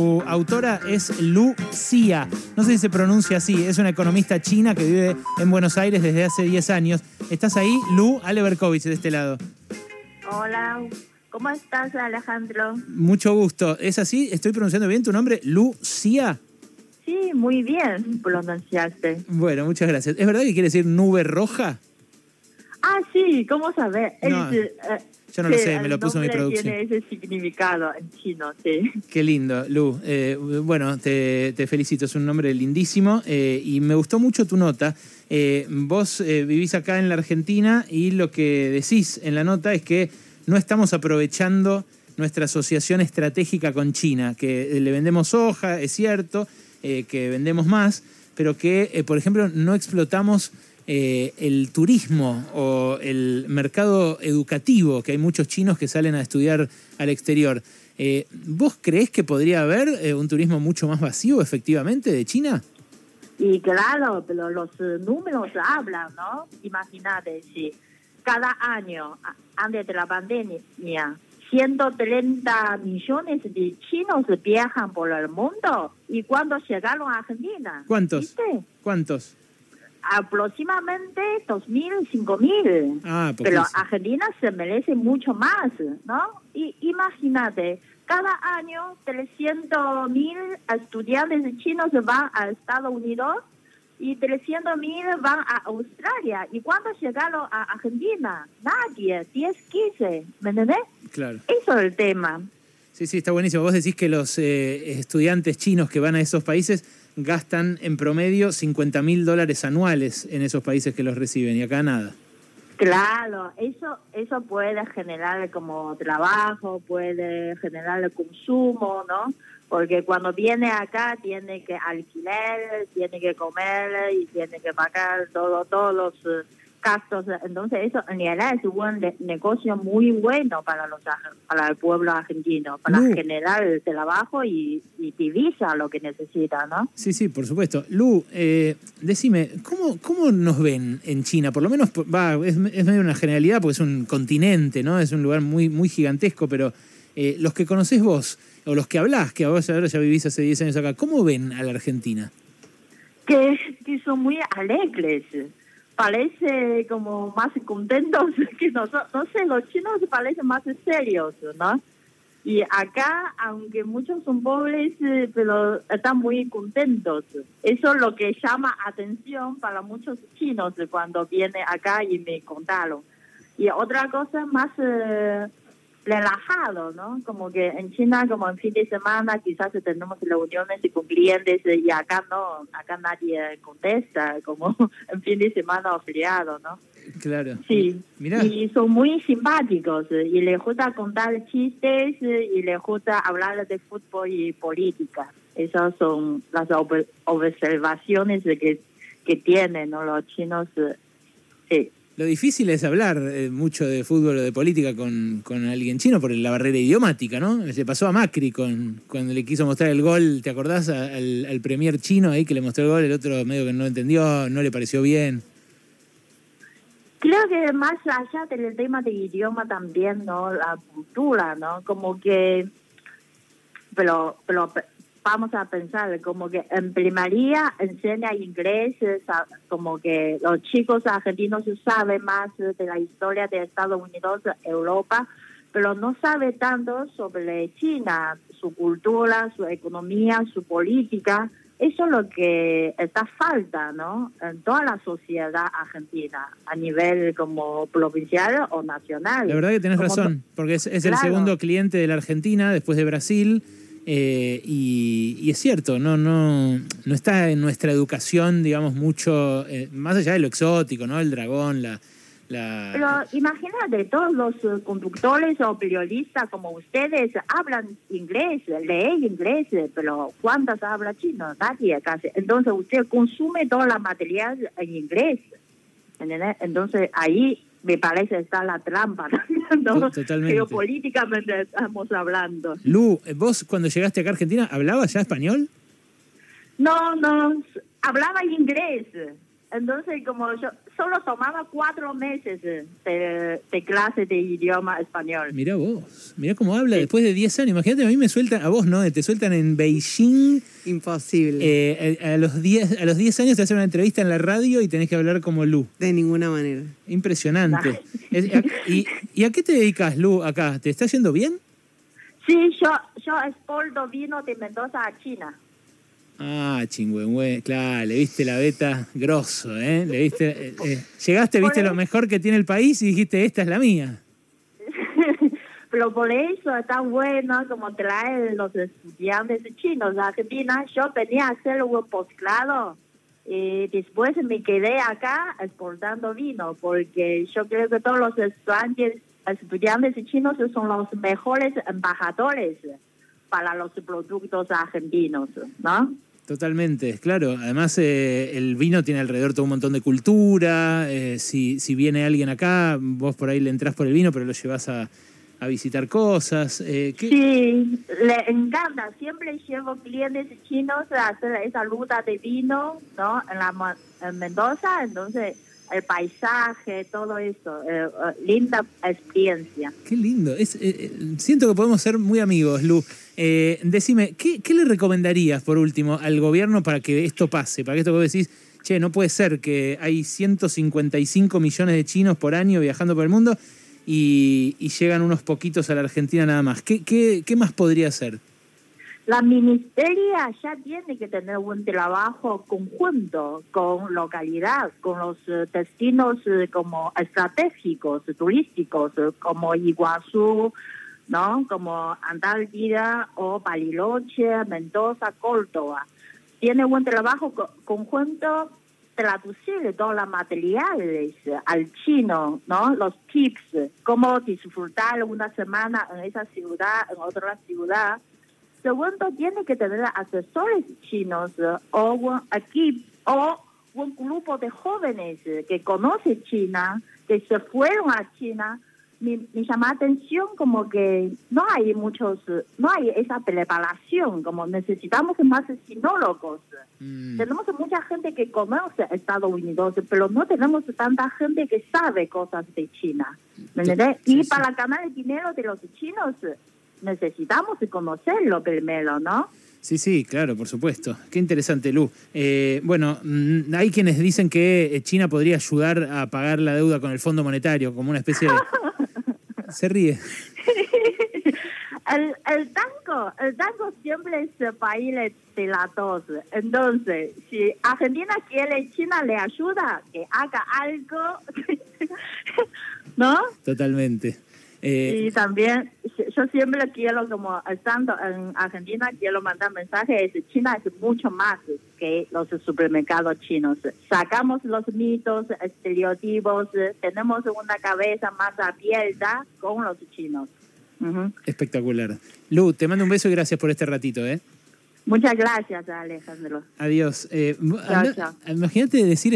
Su autora es Lu Xia. No sé si se pronuncia así. Es una economista china que vive en Buenos Aires desde hace 10 años. ¿Estás ahí? Lu Ale Berkovich de este lado. Hola, ¿cómo estás, Alejandro? Mucho gusto. ¿Es así? ¿Estoy pronunciando bien tu nombre? Lu Xia. Sí, muy bien pronunciaste. Bueno, muchas gracias. ¿Es verdad que quiere decir nube roja? Ah, sí, ¿cómo? No, Es, eh, yo no lo sé, me lo puso mi producción. Tiene ese significado en chino, sí. Qué lindo, Lu. Eh, bueno, te, te felicito, es un nombre lindísimo eh, y me gustó mucho tu nota. Vos vivís acá en la Argentina y lo que decís en la nota es que no estamos aprovechando nuestra asociación estratégica con China, que le vendemos soja, es cierto, que vendemos más, pero que, por ejemplo, no explotamos eh, el turismo o el mercado educativo, que hay muchos chinos que salen a estudiar al exterior. Eh, ¿Vos creés que podría haber eh, un turismo mucho más vacío, efectivamente, de China? Y claro, pero los eh, números hablan, ¿no? Imagínate, si cada año, antes de la pandemia, 130 millones de chinos viajan por el mundo. ¿Y cuando llegaron a Argentina? ¿Cuántos? ¿Viste? ¿Cuántos? Aproximadamente 2.000, 5.000. Ah, Pero. Argentina se merece mucho más, ¿no? Y imagínate, cada año 300.000 estudiantes chinos van a Estados Unidos y 300.000 van a Australia. ¿Y cuándo llegaron a Argentina? Nadie, 10, 15, ¿me entendés? Claro. Eso es el tema. Sí, sí, está buenísimo. Vos decís que los eh, estudiantes chinos que van a esos países gastan en promedio 50 mil dólares anuales en esos países que los reciben y acá nada. Claro, eso eso puede generar como trabajo, puede generar consumo, ¿no? Porque cuando viene acá tiene que alquilar, tiene que comer y tiene que pagar todo todos los gastos. Entonces eso en realidad es un ne- negocio muy bueno para los para el pueblo argentino, para Lu. generar el trabajo y, y divisa lo que necesita, ¿no? Sí, sí, por supuesto. Lu, eh, decime, ¿cómo, ¿cómo nos ven en China? Por lo menos, va, es, es medio una generalidad porque es un continente, ¿no? Es un lugar muy, muy gigantesco, pero eh, los que conocés vos, o los que hablás, que vos ahora ya vivís hace 10 años acá, ¿cómo ven a la Argentina? que, que son muy alegres. Parece como más contentos que nosotros. No sé, los chinos parecen más serios, ¿no? Y acá, aunque muchos son pobres, eh, pero están muy contentos. Eso es lo que llama atención para muchos chinos cuando vienen acá y me contaron. Y otra cosa más eh, relajado, ¿no? Como que en China, como en fin de semana, quizás tenemos reuniones con clientes y acá no, acá nadie contesta, como en fin de semana o feriado, ¿no? Claro. Sí, Mirá. y son muy simpáticos y les gusta contar chistes y les gusta hablar de fútbol y política. Esas son las ob- observaciones que, que tienen ¿no? los chinos. eh, Sí. Lo difícil es hablar eh, mucho de fútbol o de política con, con alguien chino por la barrera idiomática, ¿no? Le pasó a Macri con, cuando le quiso mostrar el gol, ¿te acordás? Al, premier chino ahí que le mostró el gol, el otro medio que no entendió, no le pareció bien. Creo que más allá del tema de idioma también, ¿no? La cultura, ¿no? Como que, pero, pero pe- vamos a pensar, como que en primaria enseña inglés, como que los chicos argentinos saben más de la historia de Estados Unidos, Europa, pero no sabe tanto sobre China, su cultura, su economía, su política. Eso es lo que está falta, ¿no? En toda la sociedad argentina, a nivel como provincial o nacional. La verdad que tenés Como razón, porque es, es el Claro. segundo cliente de la Argentina después de Brasil. Eh, y, es cierto, no, no, no está en nuestra educación, digamos, mucho, eh, más allá de lo exótico, ¿no? El dragón, la... la Pero imagínate, todos los eh, conductores o periodistas como ustedes hablan inglés, leen inglés, pero ¿cuántos habla chino? Nadie casi. Entonces usted consume toda la material en inglés. Entonces ahí me parece está la trampa. ¿no? To- totalmente. Geopolíticamente estamos hablando. Lu, vos cuando llegaste acá a Argentina, ¿hablabas ya español? No, no, hablaba inglés. Entonces como yo solo tomaba cuatro meses de, de clase de idioma español. Mira vos, mira cómo habla después de 10 años. Imagínate, a mí me sueltan, a vos no, te sueltan en Beijing. Imposible. Eh, a, los 10, a los 10 años te hacen una entrevista en la radio y tenés que hablar como Lu. De ninguna manera. Impresionante. y, ¿Y a qué te dedicas, Lu, acá? ¿Te está yendo bien? Sí, yo, yo exporto vino de Mendoza a China. Ah, chingüengüe, claro, le viste la beta grosso, ¿eh? Le viste, eh, eh, llegaste, viste lo mejor que tiene el país y dijiste, esta es la mía. Pero por eso está bueno como traer los estudiantes chinos a Argentina. Yo tenía que hacer un posgrado y después me quedé acá exportando vino porque yo creo que todos los estudiantes, estudiantes chinos son los mejores embajadores para los productos argentinos, ¿no? Totalmente, claro. Además, eh, el vino tiene alrededor todo un montón de cultura. Eh, si, si viene alguien acá, vos por ahí le entras por el vino, pero lo llevas a, visitar cosas. Eh, Sí, le encanta. Siempre llevo clientes chinos a hacer esa ruta de vino, ¿no? En, la, en Mendoza, entonces el paisaje, todo eso. Eh, eh, linda experiencia. Qué lindo. Eh, siento que podemos ser muy amigos, Lu. decime, ¿qué, ¿qué, le recomendarías, por último, al gobierno para que esto pase? Para que esto que vos decís, che, no puede ser que hay 155 millones de chinos por año viajando por el mundo y, y llegan unos poquitos a la Argentina nada más. ¿Qué, qué, qué más podría hacer? La ministeria ya tiene que tener un trabajo conjunto con localidad, con los eh, destinos eh, como estratégicos, turísticos, eh, como Iguazú, ¿no? Como Antártida o Bariloche, Mendoza, Córdoba. Tiene un trabajo conjunto traducir todos los materiales al chino, ¿no? Los tips, cómo disfrutar una semana en esa ciudad, en otra ciudad Segundo, tiene que tener asesores chinos o un equipo o un grupo de jóvenes que conoce China, que se fueron a China. Me, llama la atención como que no hay muchos, no hay esa preparación, como necesitamos más sinólogos. Mm. Tenemos mucha gente que conoce Estados Unidos, pero no tenemos tanta gente que sabe cosas de China. y para ganar el dinero de los chinos, necesitamos conocerlo primero, ¿no? Sí, sí, claro, por supuesto. Qué interesante, Lu. Eh, bueno, mm, hay quienes dicen que eh, China podría ayudar a pagar la deuda con el Fondo Monetario, como una especie de... Se ríe. El, el tango, el tango siempre es país de la dos. Entonces, si Argentina quiere, China le ayuda, que haga algo, ¿no? Totalmente. Eh, y también, yo siempre quiero, como estando en Argentina, quiero mandar mensajes, China es mucho más que los supermercados chinos. Sacamos los mitos, estereotipos, tenemos una cabeza más abierta con los chinos. Espectacular. Lu, te mando un beso y gracias por este ratito, ¿eh? Muchas gracias, Alejandro. Adiós. Eh, Imagínate decir